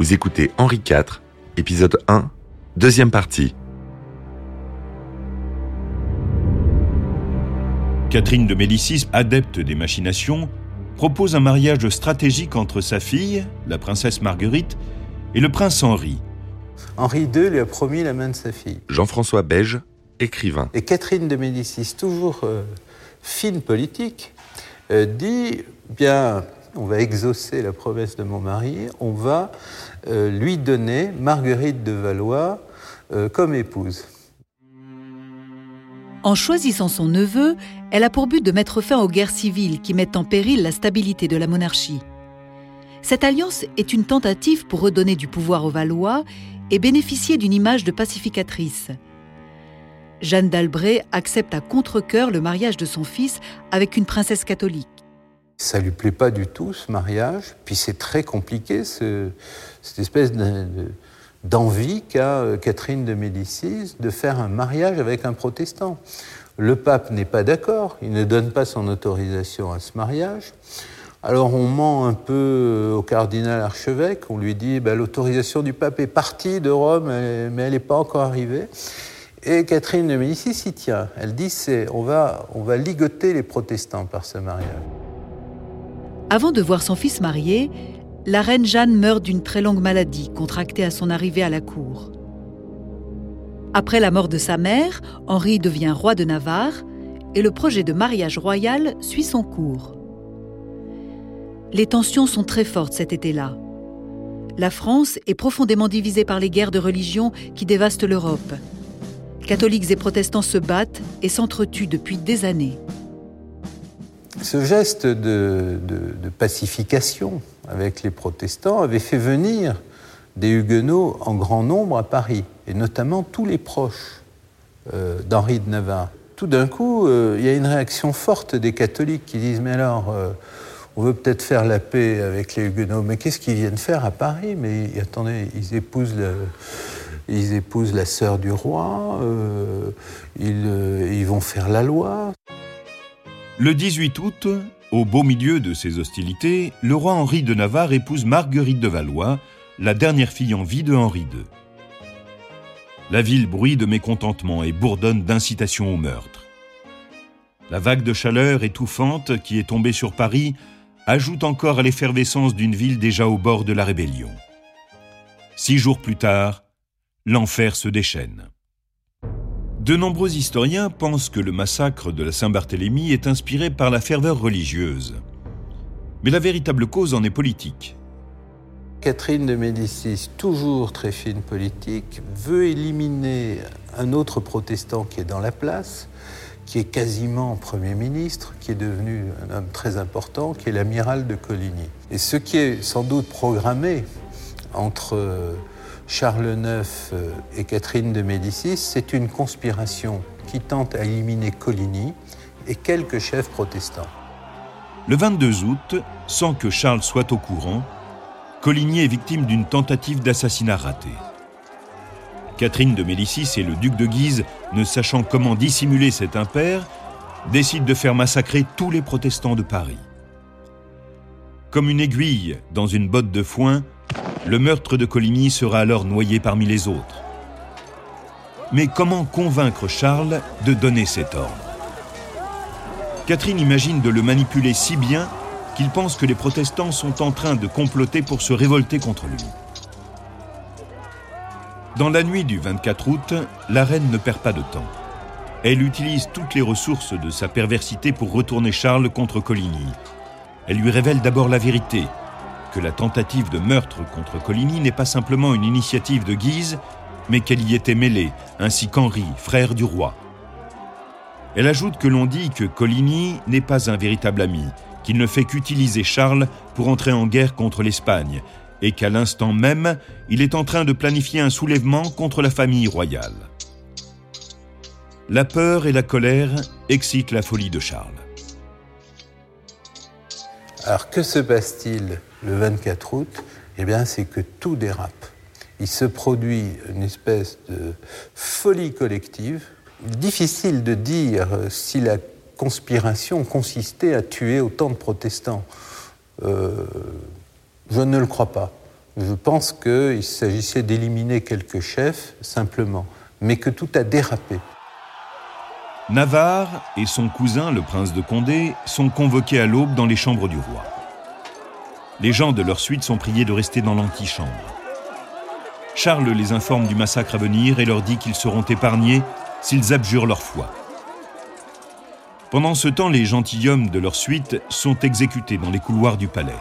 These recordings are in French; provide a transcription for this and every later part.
Vous écoutez Henri IV, épisode 1, deuxième partie. Catherine de Médicis, adepte des machinations, propose un mariage stratégique entre sa fille, la princesse Marguerite, et le prince Henri. Henri II lui a promis la main de sa fille. Jean-François Beige, écrivain. Et Catherine de Médicis, toujours euh, fine politique, euh, dit bien, on va exaucer la promesse de mon mari, on va euh, lui donner Marguerite de Valois euh, comme épouse. En choisissant son neveu, elle a pour but de mettre fin aux guerres civiles qui mettent en péril la stabilité de la monarchie. Cette alliance est une tentative pour redonner du pouvoir aux Valois et bénéficier d'une image de pacificatrice. Jeanne d'Albret accepte à contre-coeur le mariage de son fils avec une princesse catholique. Ça lui plaît pas du tout ce mariage, puis c'est très compliqué ce, cette espèce de- de- d'envie qu'a euh, Catherine de Médicis de faire un mariage avec un protestant. Le pape n'est pas d'accord, il ne donne pas son autorisation à ce mariage. Alors on ment un peu euh, au cardinal archevêque, on lui dit bah, l'autorisation du pape est partie de Rome, mais elle n'est pas encore arrivée. Et Catherine de Médicis s'y tient. Elle dit on on va ligoter les protestants par ce mariage. Avant de voir son fils marié, la reine Jeanne meurt d'une très longue maladie contractée à son arrivée à la cour. Après la mort de sa mère, Henri devient roi de Navarre et le projet de mariage royal suit son cours. Les tensions sont très fortes cet été-là. La France est profondément divisée par les guerres de religion qui dévastent l'Europe. Catholiques et protestants se battent et s'entretuent depuis des années. Ce geste de, pacification avec les protestants avait fait venir des huguenots en grand nombre à Paris, et notamment tous les proches euh, d'Henri de Navarre. Tout d'un coup, euh, il y a une réaction forte des catholiques qui disent Mais alors, euh, on veut peut-être faire la paix avec les huguenots, mais qu'est-ce qu'ils viennent faire à Paris? Mais attendez, ils épousent ils épousent la sœur du roi, ils vont faire la loi. Le 18 août, au beau milieu de ces hostilités, le roi Henri de Navarre épouse Marguerite de Valois, la dernière fille en vie de Henri II. La ville bruit de mécontentement et bourdonne d'incitation au meurtre. La vague de chaleur étouffante qui est tombée sur Paris ajoute encore à l'effervescence d'une ville déjà au bord de la rébellion. Six jours plus tard, l'enfer se déchaîne. De nombreux historiens pensent que le massacre de la Saint-Barthélemy est inspiré par la ferveur religieuse. Mais la véritable cause en est politique. Catherine de Médicis, toujours très fine politique, veut éliminer un autre protestant qui est dans la place, qui est quasiment Premier ministre, qui est devenu un homme très important, qui est l'amiral de Coligny. Et ce qui est sans doute programmé entre Charles IX euh, et Catherine de Médicis, c'est une conspiration qui tente à éliminer Coligny et quelques chefs protestants. Le 22 août, sans que Charles soit au courant, Coligny est victime d'une tentative d'assassinat ratée. Catherine de Médicis et le duc de Guise, ne sachant comment dissimuler cet impair, décident de faire massacrer tous les protestants de Paris. Comme une aiguille dans une botte de foin, le meurtre de Coligny sera alors noyé parmi les autres. Mais comment convaincre Charles de donner cet ordre? Catherine imagine de le manipuler si bien qu'il pense que les protestants sont en train de comploter pour se révolter contre lui. Dans la nuit du 24 août, la reine ne perd pas de temps. Elle utilise toutes les ressources de sa perversité pour retourner Charles contre Coligny. Elle lui révèle d'abord la vérité, que la tentative de meurtre contre Coligny n'est pas simplement une initiative de Guise, mais qu'elle y était mêlée, ainsi qu'Henri, frère du roi. Elle ajoute que l'on dit que Coligny n'est pas un véritable ami, qu'il ne fait qu'utiliser Charles pour entrer en guerre contre l'Espagne, et qu'à l'instant même, il est en train de planifier un soulèvement contre la famille royale. La peur et la colère excitent la folie de Charles. Alors que se passe-t-il? Le 24 août Eh bien, c'est que tout dérape. Il se produit une espèce de folie collective. Difficile de dire si la conspiration consistait à tuer autant de protestants. Euh, je ne le crois pas. Je pense qu'il s'agissait d'éliminer quelques chefs simplement, mais que tout a dérapé. Navarre et son cousin, le prince de Condé, sont convoqués à l'aube dans les chambres du roi. Les gens de leur suite sont priés de rester dans l'antichambre. Charles les informe du massacre à venir et leur dit qu'ils seront épargnés s'ils abjurent leur foi. Pendant ce temps, les gentilshommes de leur suite sont exécutés dans les couloirs du palais.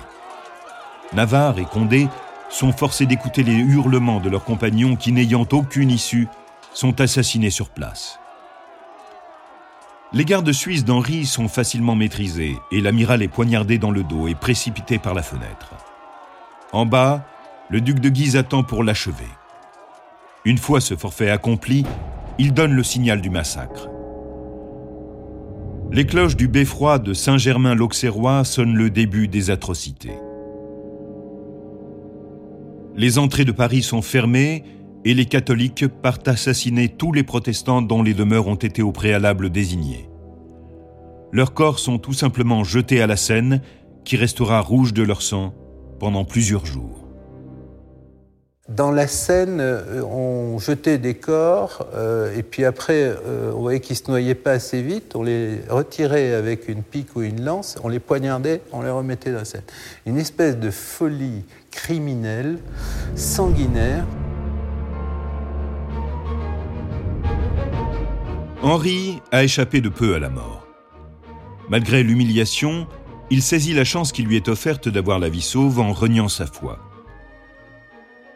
Navarre et Condé sont forcés d'écouter les hurlements de leurs compagnons qui, n'ayant aucune issue, sont assassinés sur place. Les gardes suisses d'Henri sont facilement maîtrisés et l'amiral est poignardé dans le dos et précipité par la fenêtre. En bas, le duc de Guise attend pour l'achever. Une fois ce forfait accompli, il donne le signal du massacre. Les cloches du beffroi de Saint-Germain-l'Auxerrois sonnent le début des atrocités. Les entrées de Paris sont fermées et les catholiques partent assassiner tous les protestants dont les demeures ont été au préalable désignées. Leurs corps sont tout simplement jetés à la Seine, qui restera rouge de leur sang pendant plusieurs jours. Dans la Seine, euh, on jetait des corps, euh, et puis après, euh, on voyait qu'ils ne se noyaient pas assez vite, on les retirait avec une pique ou une lance, on les poignardait, on les remettait dans la Seine. Une espèce de folie criminelle, sanguinaire. Henri a échappé de peu à la mort. Malgré l'humiliation, il saisit la chance qui lui est offerte d'avoir la vie sauve en reniant sa foi.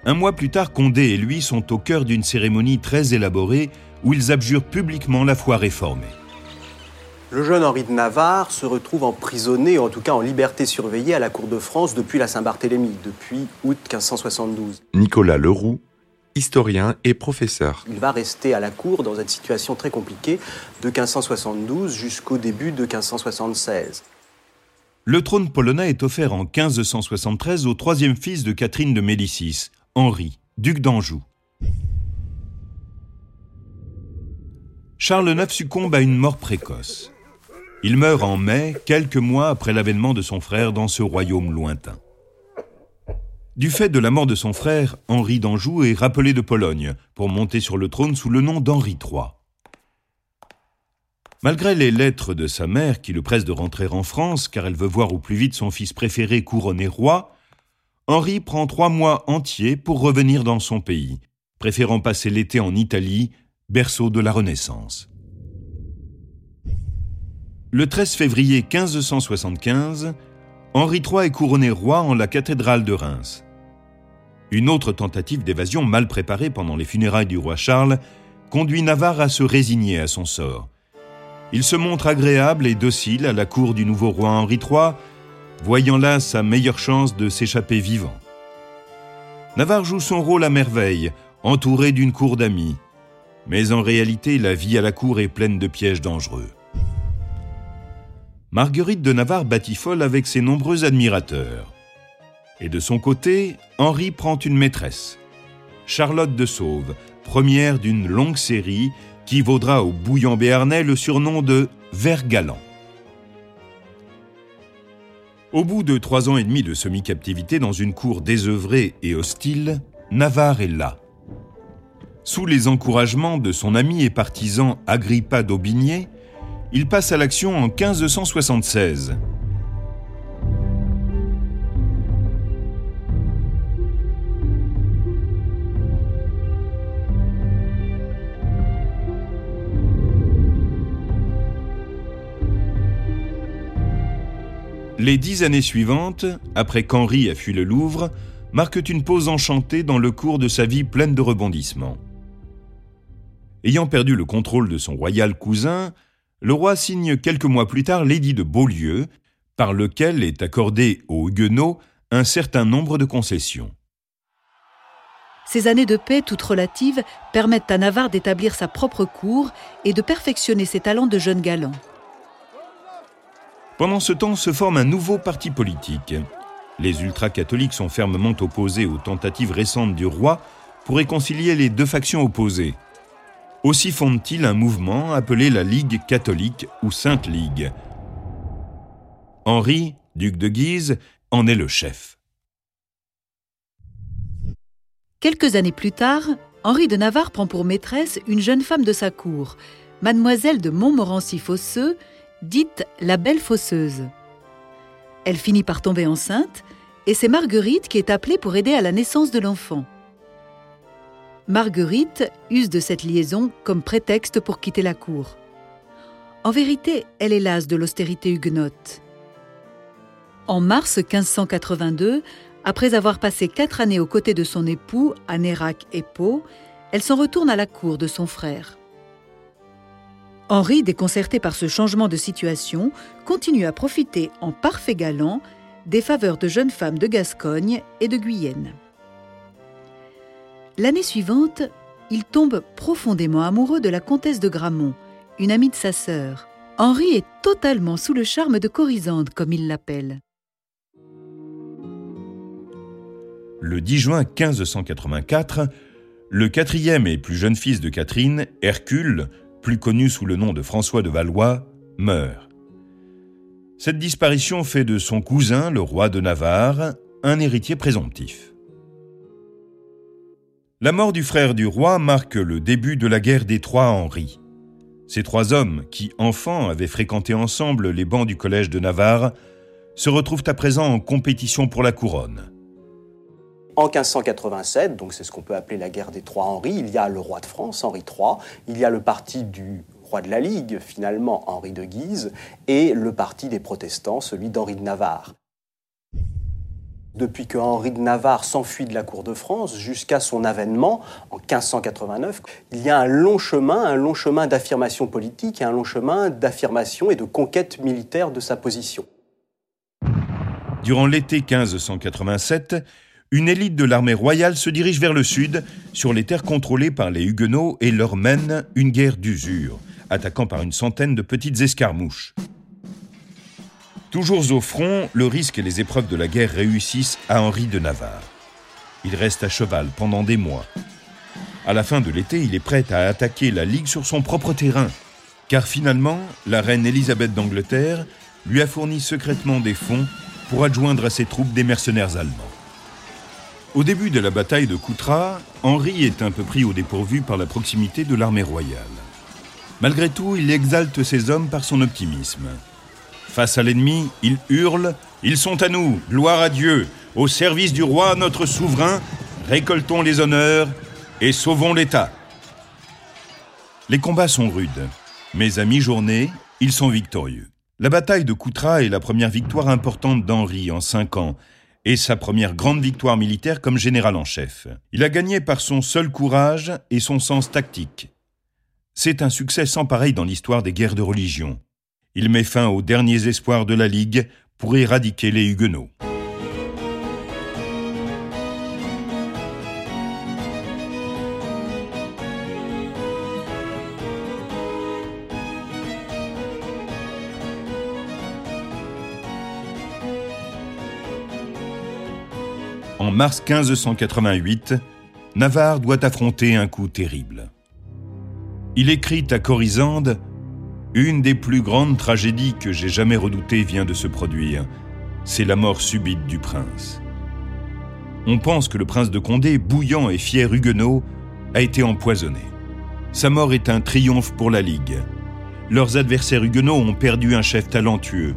Un mois plus tard, Condé et lui sont au cœur d'une cérémonie très élaborée où ils abjurent publiquement la foi réformée. Le jeune Henri de Navarre se retrouve emprisonné, en tout cas en liberté surveillée, à la cour de France depuis la Saint-Barthélemy, depuis août 1572. Nicolas Leroux, historien et professeur. Il va rester à la cour dans une situation très compliquée de 1572 jusqu'au début de 1576. Le trône polonais est offert en 1573 au troisième fils de Catherine de Médicis, Henri, duc d'Anjou. Charles IX succombe à une mort précoce. Il meurt en mai, quelques mois après l'avènement de son frère dans ce royaume lointain. Du fait de la mort de son frère, Henri d'Anjou est rappelé de Pologne pour monter sur le trône sous le nom d'Henri III. Malgré les lettres de sa mère qui le presse de rentrer en France car elle veut voir au plus vite son fils préféré couronné roi, Henri prend trois mois entiers pour revenir dans son pays, préférant passer l'été en Italie, berceau de la Renaissance. Le 13 février 1575, Henri III est couronné roi en la cathédrale de Reims. Une autre tentative d'évasion mal préparée pendant les funérailles du roi Charles conduit Navarre à se résigner à son sort. Il se montre agréable et docile à la cour du nouveau roi Henri III, voyant là sa meilleure chance de s'échapper vivant. Navarre joue son rôle à merveille, entouré d'une cour d'amis. Mais en réalité, la vie à la cour est pleine de pièges dangereux. Marguerite de Navarre batifole avec ses nombreux admirateurs. Et de son côté, Henri prend une maîtresse, Charlotte de Sauve, première d'une longue série qui vaudra au bouillon béarnais le surnom de Vert galant. Au bout de trois ans et demi de semi-captivité dans une cour désœuvrée et hostile, Navarre est là. Sous les encouragements de son ami et partisan Agrippa d'Aubigné, il passe à l'action en 1576. Les dix années suivantes, après qu'Henri a fui le Louvre, marquent une pause enchantée dans le cours de sa vie pleine de rebondissements. Ayant perdu le contrôle de son royal cousin, le roi signe quelques mois plus tard l'édit de Beaulieu, par lequel est accordé aux Huguenots un certain nombre de concessions. Ces années de paix, toutes relatives, permettent à Navarre d'établir sa propre cour et de perfectionner ses talents de jeune galant. Pendant ce temps se forme un nouveau parti politique. Les ultra-catholiques sont fermement opposés aux tentatives récentes du roi pour réconcilier les deux factions opposées. Aussi fondent-ils un mouvement appelé la Ligue catholique ou Sainte Ligue. Henri, duc de Guise, en est le chef. Quelques années plus tard, Henri de Navarre prend pour maîtresse une jeune femme de sa cour, mademoiselle de Montmorency-Fosseux, dite la Belle Fosseuse. Elle finit par tomber enceinte, et c'est Marguerite qui est appelée pour aider à la naissance de l'enfant. Marguerite use de cette liaison comme prétexte pour quitter la cour. En vérité, elle est lasse de l'austérité huguenote. En mars 1582, après avoir passé quatre années aux côtés de son époux à Nérac et Pau, elle s'en retourne à la cour de son frère. Henri, déconcerté par ce changement de situation, continue à profiter en parfait galant des faveurs de jeunes femmes de Gascogne et de Guyenne. L'année suivante, il tombe profondément amoureux de la comtesse de Gramont, une amie de sa sœur. Henri est totalement sous le charme de Corisande, comme il l'appelle. Le 10 juin 1584, le quatrième et plus jeune fils de Catherine, Hercule, plus connu sous le nom de François de Valois, meurt. Cette disparition fait de son cousin, le roi de Navarre, un héritier présomptif. La mort du frère du roi marque le début de la guerre des Trois Henri. Ces trois hommes, qui enfants avaient fréquenté ensemble les bancs du collège de Navarre, se retrouvent à présent en compétition pour la couronne. En 1587, donc c'est ce qu'on peut appeler la guerre des trois Henri, il y a le roi de France, Henri III, il y a le parti du roi de la Ligue, finalement Henri de Guise, et le parti des protestants, celui d'Henri de Navarre. Depuis que Henri de Navarre s'enfuit de la cour de France jusqu'à son avènement en 1589, il y a un long chemin, un long chemin d'affirmation politique et un long chemin d'affirmation et de conquête militaire de sa position. Durant l'été 1587, une élite de l'armée royale se dirige vers le sud, sur les terres contrôlées par les Huguenots, et leur mène une guerre d'usure, attaquant par une centaine de petites escarmouches. Toujours au front, le risque et les épreuves de la guerre réussissent à Henri de Navarre. Il reste à cheval pendant des mois. À la fin de l'été, il est prêt à attaquer la Ligue sur son propre terrain, car finalement, la reine Élisabeth d'Angleterre lui a fourni secrètement des fonds pour adjoindre à ses troupes des mercenaires allemands. Au début de la bataille de Coutras, Henri est un peu pris au dépourvu par la proximité de l'armée royale. Malgré tout, il exalte ses hommes par son optimisme. Face à l'ennemi, il hurle Ils sont à nous, gloire à Dieu, au service du roi notre souverain, récoltons les honneurs et sauvons l'État. Les combats sont rudes, mais à mi-journée, ils sont victorieux. La bataille de Coutras est la première victoire importante d'Henri en cinq ans, et sa première grande victoire militaire comme général en chef. Il a gagné par son seul courage et son sens tactique. C'est un succès sans pareil dans l'histoire des guerres de religion. Il met fin aux derniers espoirs de la Ligue pour éradiquer les Huguenots. En mars 1588, Navarre doit affronter un coup terrible. Il écrit à Corisande Une des plus grandes tragédies que j'ai jamais redoutées vient de se produire. C'est la mort subite du prince. On pense que le prince de Condé, bouillant et fier huguenot, a été empoisonné. Sa mort est un triomphe pour la Ligue. Leurs adversaires huguenots ont perdu un chef talentueux.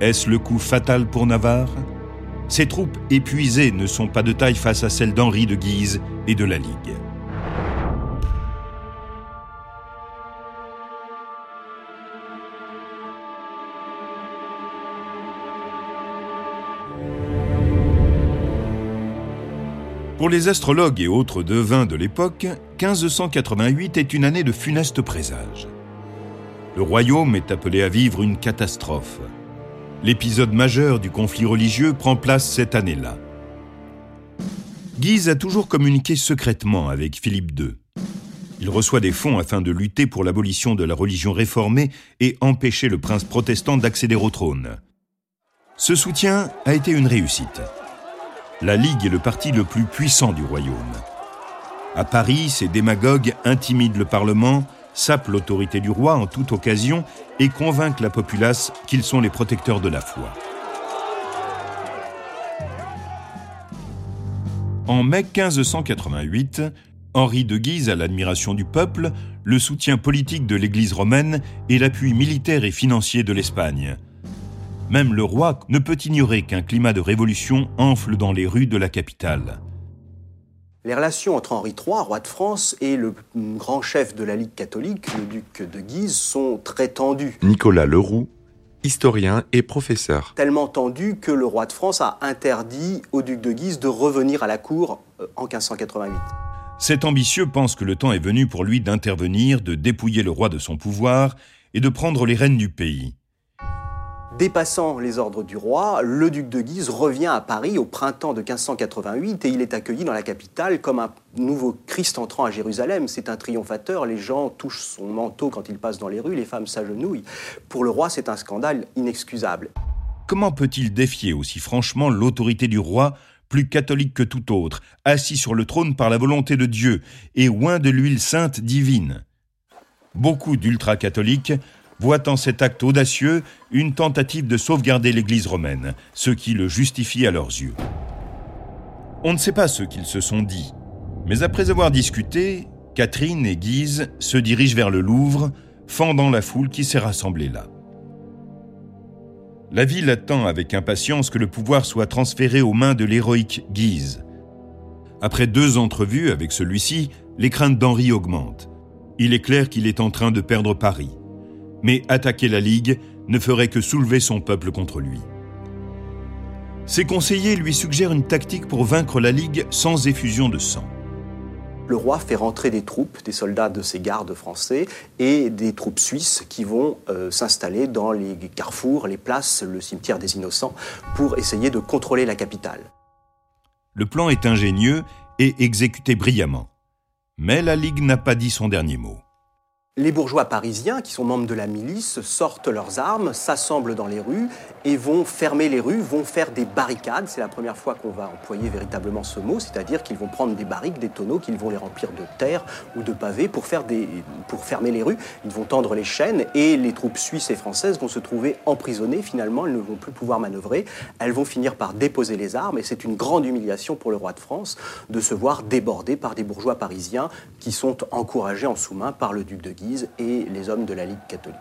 Est-ce le coup fatal pour Navarre? Ces troupes épuisées ne sont pas de taille face à celles d'Henri de Guise et de la Ligue. Pour les astrologues et autres devins de l'époque, 1588 est une année de funeste présage. Le royaume est appelé à vivre une catastrophe l'épisode majeur du conflit religieux prend place cette année-là. Guise a toujours communiqué secrètement avec Philippe II. Il reçoit des fonds afin de lutter pour l'abolition de la religion réformée et empêcher le prince protestant d'accéder au trône. Ce soutien a été une réussite. La Ligue est le parti le plus puissant du royaume. À Paris, ces démagogues intimident le Parlement sapent l'autorité du roi en toute occasion et convainquent la populace qu'ils sont les protecteurs de la foi. En mai 1588, Henri de Guise a l'admiration du peuple, le soutien politique de l'Église romaine et l'appui militaire et financier de l'Espagne. Même le roi ne peut ignorer qu'un climat de révolution enfle dans les rues de la capitale. Les relations entre Henri III, roi de France, et le grand chef de la Ligue catholique, le duc de Guise, sont très tendues. Nicolas Leroux, historien et professeur. Tellement tendues que le roi de France a interdit au duc de Guise de revenir à la cour euh, en 1588. Cet ambitieux pense que le temps est venu pour lui d'intervenir, de dépouiller le roi de son pouvoir et de prendre les rênes du pays. Dépassant les ordres du roi, le duc de Guise revient à Paris au printemps de 1588 et il est accueilli dans la capitale comme un nouveau Christ entrant à Jérusalem. C'est un triomphateur, les gens touchent son manteau quand il passe dans les rues, les femmes s'agenouillent. Pour le roi, c'est un scandale inexcusable. Comment peut-il défier aussi franchement l'autorité du roi, plus catholique que tout autre, assis sur le trône par la volonté de Dieu et oint de l'huile sainte divine? Beaucoup d'ultra-catholiques voit en cet acte audacieux une tentative de sauvegarder l'Église romaine, ce qui le justifie à leurs yeux. On ne sait pas ce qu'ils se sont dit, mais après avoir discuté, Catherine et Guise se dirigent vers le Louvre, fendant la foule qui s'est rassemblée là. La ville attend avec impatience que le pouvoir soit transféré aux mains de l'héroïque Guise. Après deux entrevues avec celui-ci, les craintes d'Henri augmentent. Il est clair qu'il est en train de perdre Paris mais attaquer la Ligue ne ferait que soulever son peuple contre lui. Ses conseillers lui suggèrent une tactique pour vaincre la Ligue sans effusion de sang. Le roi fait rentrer des troupes, des soldats de ses gardes français et des troupes suisses qui vont euh, s'installer dans les carrefours, les places, le cimetière des Innocents pour essayer de contrôler la capitale. Le plan est ingénieux et exécuté brillamment. Mais la Ligue n'a pas dit son dernier mot. Les bourgeois parisiens, qui sont membres de la milice, sortent leurs armes, s'assemblent dans les rues et vont fermer les rues, vont faire des barricades. C'est la première fois qu'on va employer véritablement ce mot, c'est-à-dire qu'ils vont prendre des barriques, des tonneaux, qu'ils vont les remplir de terre ou de pavés pour, faire des, pour fermer les rues. Ils vont tendre les chaînes et les troupes suisses et françaises vont se trouver emprisonnées. Finalement, elles ne vont plus pouvoir manœuvrer. Elles vont finir par déposer les armes et c'est une grande humiliation pour le roi de France de se voir débordé par des bourgeois parisiens qui sont encouragés en sous-main par le duc de Guise et les hommes de la Ligue catholique.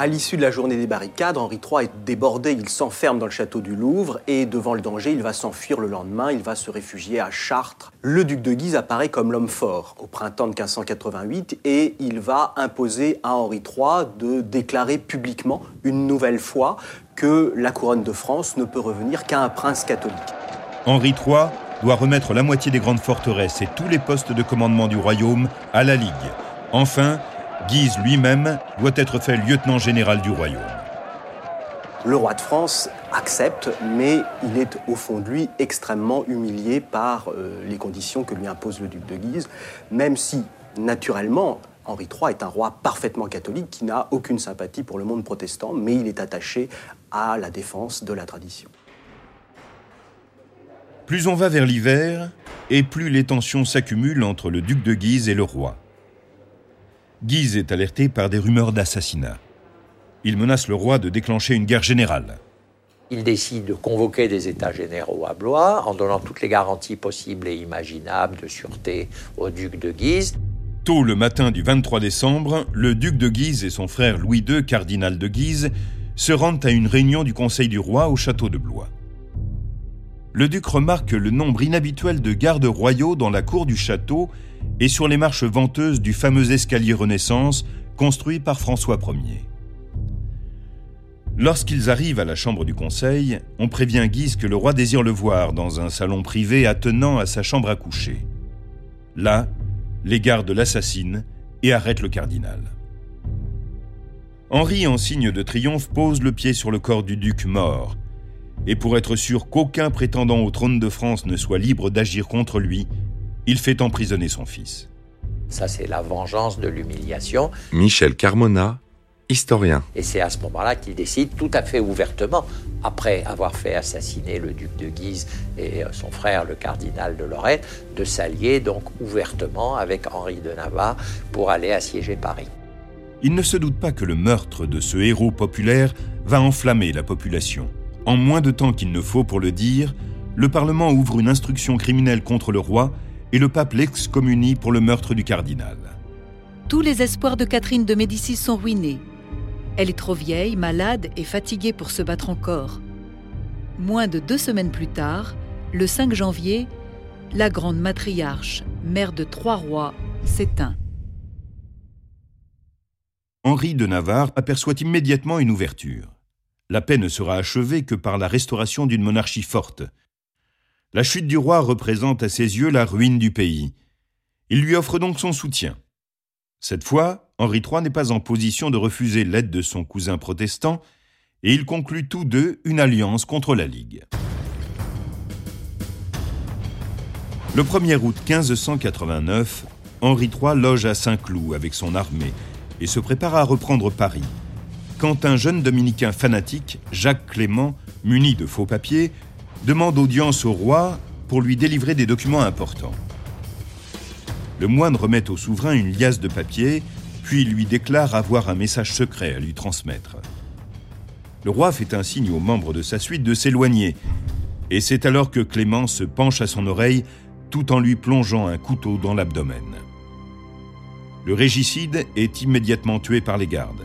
À l'issue de la journée des barricades, Henri III est débordé, il s'enferme dans le château du Louvre et devant le danger, il va s'enfuir le lendemain, il va se réfugier à Chartres. Le duc de Guise apparaît comme l'homme fort au printemps de 1588 et il va imposer à Henri III de déclarer publiquement une nouvelle fois que la couronne de France ne peut revenir qu'à un prince catholique. Henri III doit remettre la moitié des grandes forteresses et tous les postes de commandement du royaume à la Ligue. Enfin, Guise lui-même doit être fait lieutenant général du royaume. Le roi de France accepte, mais il est au fond de lui extrêmement humilié par euh, les conditions que lui impose le duc de Guise, même si, naturellement, Henri III est un roi parfaitement catholique qui n'a aucune sympathie pour le monde protestant, mais il est attaché à la défense de la tradition. Plus on va vers l'hiver, et plus les tensions s'accumulent entre le duc de Guise et le roi. Guise est alerté par des rumeurs d'assassinat. Il menace le roi de déclencher une guerre générale. Il décide de convoquer des États généraux à Blois en donnant toutes les garanties possibles et imaginables de sûreté au duc de Guise. Tôt le matin du 23 décembre, le duc de Guise et son frère Louis II, cardinal de Guise, se rendent à une réunion du Conseil du roi au château de Blois. Le duc remarque le nombre inhabituel de gardes royaux dans la cour du château et sur les marches venteuses du fameux escalier Renaissance construit par François Ier. Lorsqu'ils arrivent à la chambre du conseil, on prévient Guise que le roi désire le voir dans un salon privé attenant à sa chambre à coucher. Là, les gardes l'assassinent et arrêtent le cardinal. Henri, en signe de triomphe, pose le pied sur le corps du duc mort, et pour être sûr qu'aucun prétendant au trône de France ne soit libre d'agir contre lui, il fait emprisonner son fils. Ça, c'est la vengeance de l'humiliation. Michel Carmona, historien. Et c'est à ce moment-là qu'il décide tout à fait ouvertement, après avoir fait assassiner le duc de Guise et euh, son frère, le cardinal de Lorraine, de s'allier donc ouvertement avec Henri de Navarre pour aller assiéger Paris. Il ne se doute pas que le meurtre de ce héros populaire va enflammer la population. En moins de temps qu'il ne faut pour le dire, le Parlement ouvre une instruction criminelle contre le roi et le pape l'excommunie pour le meurtre du cardinal. Tous les espoirs de Catherine de Médicis sont ruinés. Elle est trop vieille, malade et fatiguée pour se battre encore. Moins de deux semaines plus tard, le 5 janvier, la grande matriarche, mère de trois rois, s'éteint. Henri de Navarre aperçoit immédiatement une ouverture. La paix ne sera achevée que par la restauration d'une monarchie forte. La chute du roi représente à ses yeux la ruine du pays. Il lui offre donc son soutien. Cette fois, Henri III n'est pas en position de refuser l'aide de son cousin protestant, et ils concluent tous deux une alliance contre la Ligue. Le 1er août 1589, Henri III loge à Saint-Cloud avec son armée et se prépare à reprendre Paris. Quand un jeune dominicain fanatique, Jacques Clément, muni de faux papiers, demande audience au roi pour lui délivrer des documents importants. Le moine remet au souverain une liasse de papier, puis lui déclare avoir un message secret à lui transmettre. Le roi fait un signe aux membres de sa suite de s'éloigner, et c'est alors que Clément se penche à son oreille tout en lui plongeant un couteau dans l'abdomen. Le régicide est immédiatement tué par les gardes,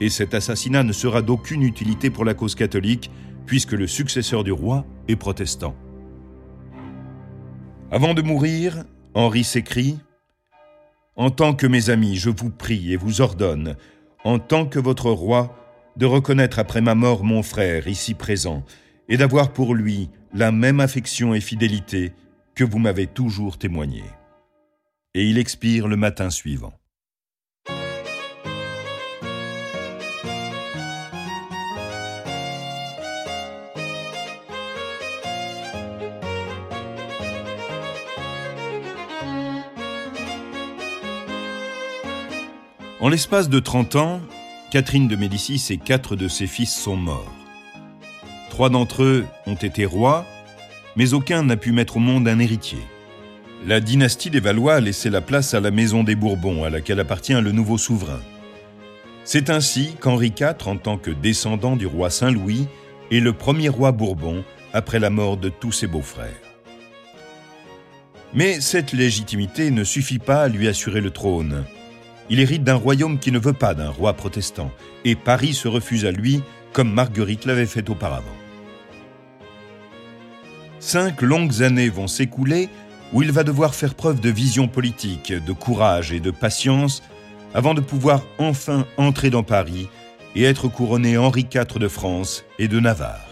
et cet assassinat ne sera d'aucune utilité pour la cause catholique, puisque le successeur du roi est protestant. Avant de mourir, Henri s'écrie En tant que mes amis, je vous prie et vous ordonne, en tant que votre roi, de reconnaître après ma mort mon frère ici présent, et d'avoir pour lui la même affection et fidélité que vous m'avez toujours témoigné. Et il expire le matin suivant. En l'espace de 30 ans, Catherine de Médicis et quatre de ses fils sont morts. Trois d'entre eux ont été rois, mais aucun n'a pu mettre au monde un héritier. La dynastie des Valois a laissé la place à la maison des Bourbons, à laquelle appartient le nouveau souverain. C'est ainsi qu'Henri IV, en tant que descendant du roi Saint-Louis, est le premier roi Bourbon après la mort de tous ses beaux-frères. Mais cette légitimité ne suffit pas à lui assurer le trône. Il hérite d'un royaume qui ne veut pas d'un roi protestant, et Paris se refuse à lui, comme Marguerite l'avait fait auparavant. Cinq longues années vont s'écouler où il va devoir faire preuve de vision politique, de courage et de patience avant de pouvoir enfin entrer dans Paris et être couronné Henri IV de France et de Navarre.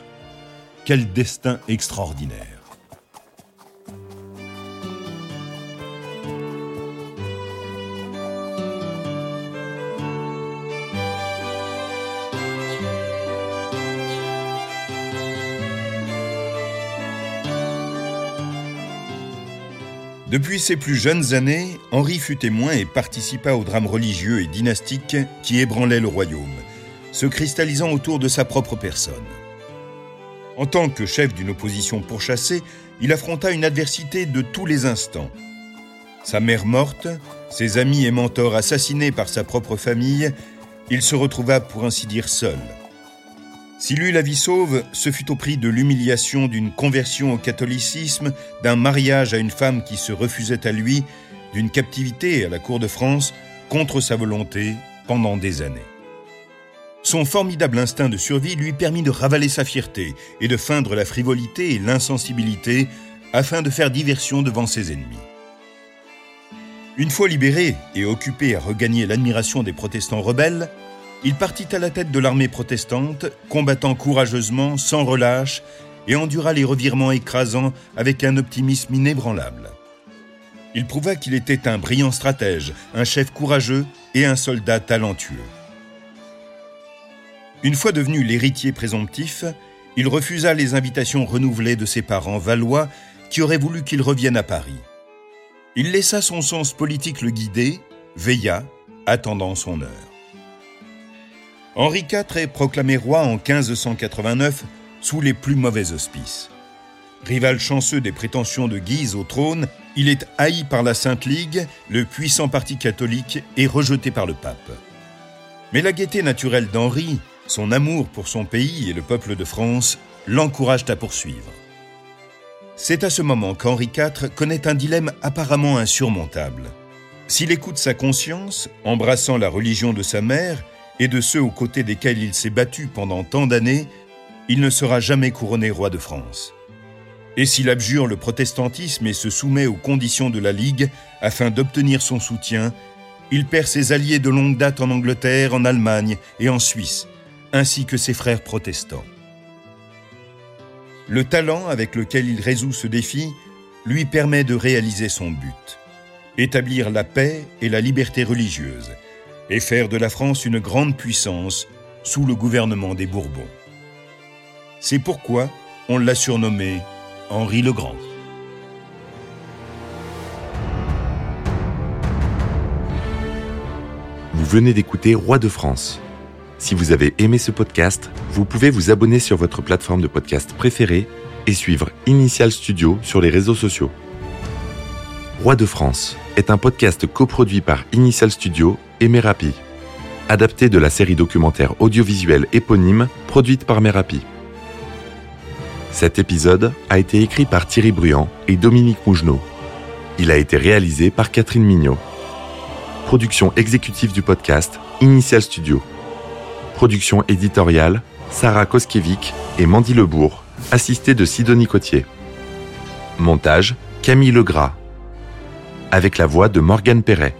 Quel destin extraordinaire Depuis ses plus jeunes années, Henri fut témoin et participa au drame religieux et dynastique qui ébranlait le royaume, se cristallisant autour de sa propre personne. En tant que chef d'une opposition pourchassée, il affronta une adversité de tous les instants. Sa mère morte, ses amis et mentors assassinés par sa propre famille, il se retrouva pour ainsi dire seul. S'il eut la vie sauve, ce fut au prix de l'humiliation d'une conversion au catholicisme, d'un mariage à une femme qui se refusait à lui, d'une captivité à la cour de France contre sa volonté pendant des années. Son formidable instinct de survie lui permit de ravaler sa fierté et de feindre la frivolité et l'insensibilité afin de faire diversion devant ses ennemis. Une fois libéré et occupé à regagner l'admiration des protestants rebelles, il partit à la tête de l'armée protestante, combattant courageusement, sans relâche, et endura les revirements écrasants avec un optimisme inébranlable. Il prouva qu'il était un brillant stratège, un chef courageux et un soldat talentueux. Une fois devenu l'héritier présomptif, il refusa les invitations renouvelées de ses parents valois qui auraient voulu qu'il revienne à Paris. Il laissa son sens politique le guider, veilla, attendant son heure. Henri IV est proclamé roi en 1589 sous les plus mauvais auspices. Rival chanceux des prétentions de Guise au trône, il est haï par la Sainte Ligue, le puissant parti catholique, et rejeté par le pape. Mais la gaieté naturelle d'Henri, son amour pour son pays et le peuple de France, l'encouragent à poursuivre. C'est à ce moment qu'Henri IV connaît un dilemme apparemment insurmontable. S'il écoute sa conscience, embrassant la religion de sa mère et de ceux aux côtés desquels il s'est battu pendant tant d'années, il ne sera jamais couronné roi de France. Et s'il abjure le protestantisme et se soumet aux conditions de la Ligue afin d'obtenir son soutien, il perd ses alliés de longue date en Angleterre, en Allemagne et en Suisse, ainsi que ses frères protestants. Le talent avec lequel il résout ce défi lui permet de réaliser son but, établir la paix et la liberté religieuse, et faire de la France une grande puissance sous le gouvernement des Bourbons. C'est pourquoi on l'a surnommé Henri le Grand. Vous venez d'écouter Roi de France. Si vous avez aimé ce podcast, vous pouvez vous abonner sur votre plateforme de podcast préférée et suivre Initial Studio sur les réseaux sociaux. Roi de France est un podcast coproduit par Initial Studio et Merapi, adapté de la série documentaire audiovisuelle éponyme produite par Merapi. Cet épisode a été écrit par Thierry Bruand et Dominique Mougenot. Il a été réalisé par Catherine Mignot. Production exécutive du podcast, Initial Studio. Production éditoriale, Sarah Koskiewicz et Mandy Lebourg, assistée de Sidonie Cotier. Montage, Camille Legras. Avec la voix de Morgane Perret.